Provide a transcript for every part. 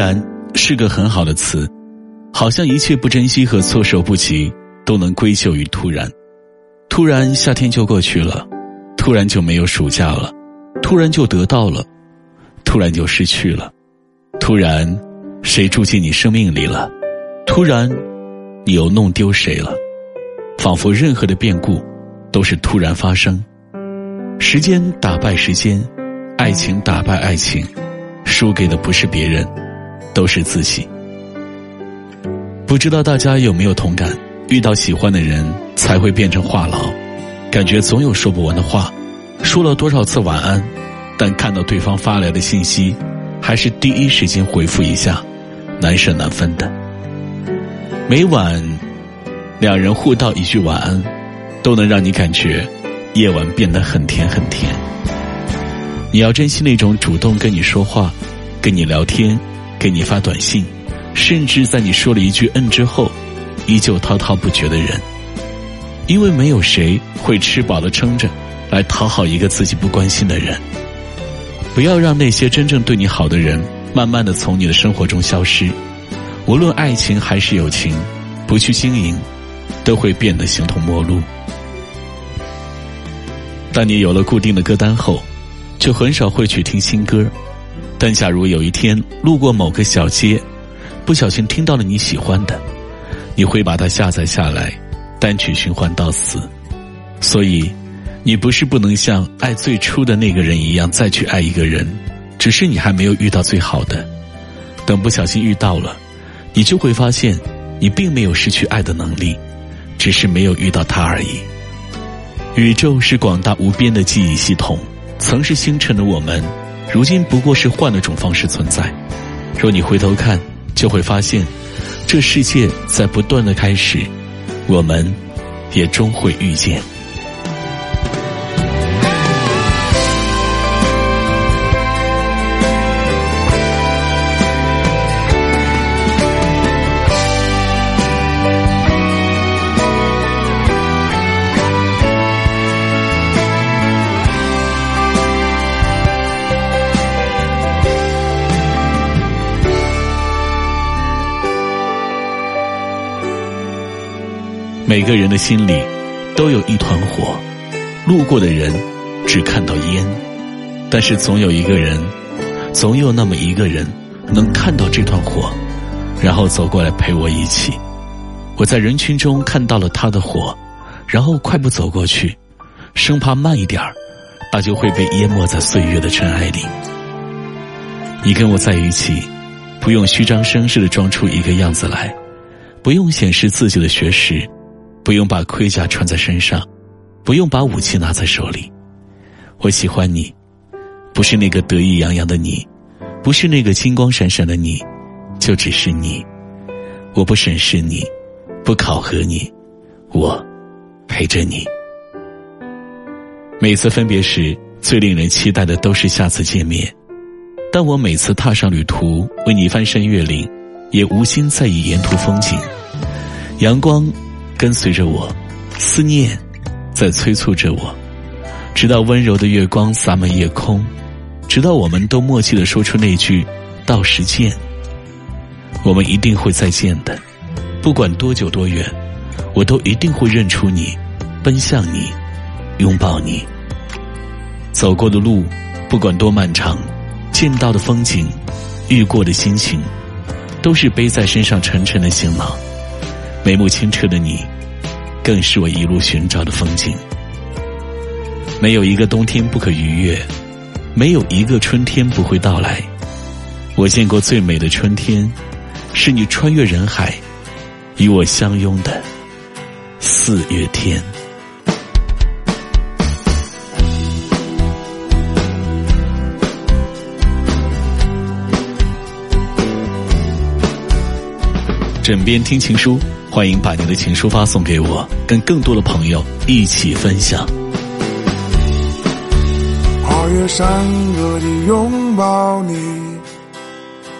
然是个很好的词，好像一切不珍惜和措手不及都能归咎于突然。突然夏天就过去了，突然就没有暑假了，突然就得到了，突然就失去了，突然谁住进你生命里了，突然你又弄丢谁了，仿佛任何的变故都是突然发生。时间打败时间，爱情打败爱情，输给的不是别人。都是自己。不知道大家有没有同感？遇到喜欢的人才会变成话痨，感觉总有说不完的话。说了多少次晚安，但看到对方发来的信息，还是第一时间回复一下，难舍难分的。每晚，两人互道一句晚安，都能让你感觉夜晚变得很甜很甜。你要珍惜那种主动跟你说话、跟你聊天。给你发短信，甚至在你说了一句“嗯”之后，依旧滔滔不绝的人，因为没有谁会吃饱了撑着来讨好一个自己不关心的人。不要让那些真正对你好的人慢慢的从你的生活中消失。无论爱情还是友情，不去经营，都会变得形同陌路。当你有了固定的歌单后，就很少会去听新歌。但假如有一天路过某个小街，不小心听到了你喜欢的，你会把它下载下来，单曲循环到死。所以，你不是不能像爱最初的那个人一样再去爱一个人，只是你还没有遇到最好的。等不小心遇到了，你就会发现，你并没有失去爱的能力，只是没有遇到他而已。宇宙是广大无边的记忆系统，曾是星辰的我们。如今不过是换了种方式存在。若你回头看，就会发现，这世界在不断的开始，我们也终会遇见。每个人的心里都有一团火，路过的人只看到烟，但是总有一个人，总有那么一个人能看到这团火，然后走过来陪我一起。我在人群中看到了他的火，然后快步走过去，生怕慢一点儿，他就会被淹没在岁月的尘埃里。你跟我在一起，不用虚张声势的装出一个样子来，不用显示自己的学识。不用把盔甲穿在身上，不用把武器拿在手里。我喜欢你，不是那个得意洋洋的你，不是那个金光闪闪的你，就只是你。我不审视你，不考核你，我陪着你。每次分别时，最令人期待的都是下次见面。但我每次踏上旅途，为你翻山越岭，也无心在意沿途风景，阳光。跟随着我，思念在催促着我，直到温柔的月光洒满夜空，直到我们都默契的说出那句“到时见”。我们一定会再见的，不管多久多远，我都一定会认出你，奔向你，拥抱你。走过的路，不管多漫长，见到的风景，遇过的心情，都是背在身上沉沉的行囊。眉目清澈的你，更是我一路寻找的风景。没有一个冬天不可逾越，没有一个春天不会到来。我见过最美的春天，是你穿越人海，与我相拥的四月天。枕边听情书，欢迎把您的情书发送给我，跟更多的朋友一起分享。跨越山河的拥抱你，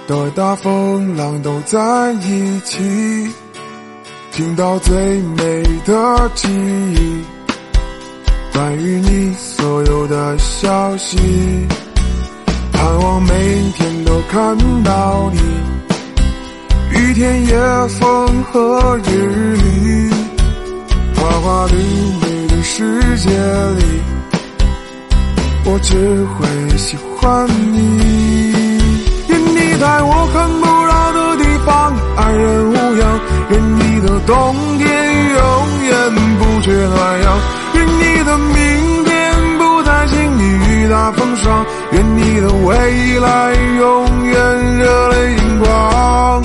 的大风浪都在一起，听到最美的记忆，关于你所有的消息，盼望每天都看到你。雨天、夜风和日丽，花花绿绿的世界里，我只会喜欢你。愿你在我看不到的地方安然无恙，愿你的冬天永远不缺暖阳，愿你的明天不再经历雨打风霜，愿你的未来永远热泪盈眶。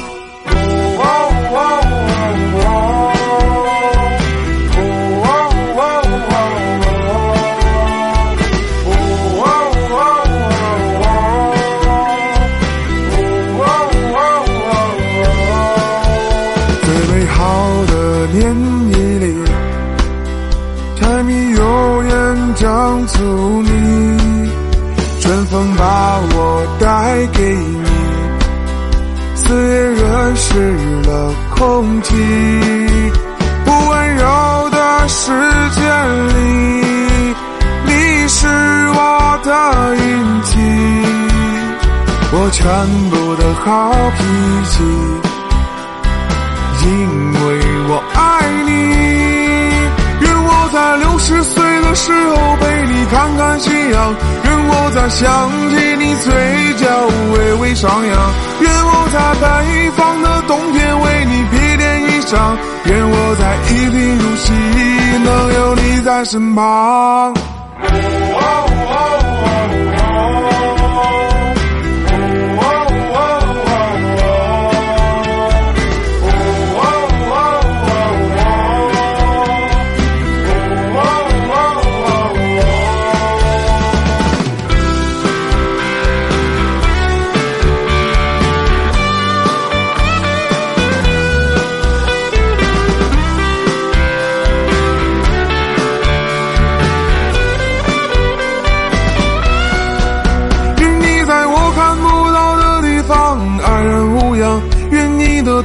诉你，春风把我带给你，四月润湿了空气，不温柔的世界里，你是我的运气，我全部的好脾气，因为我爱十岁的时候陪你。看看夕阳，愿我在想起你嘴角微微上扬，愿我在北方的冬天为你披件衣裳，愿我在一贫如洗能有你在身旁。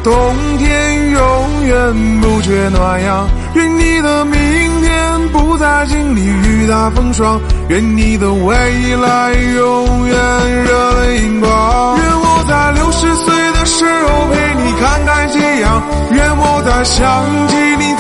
冬天永远不缺暖阳，愿你的明天不再经历雨打风霜，愿你的未来永远热泪盈眶。愿我在六十岁的时候陪你看看夕阳，愿我在想起你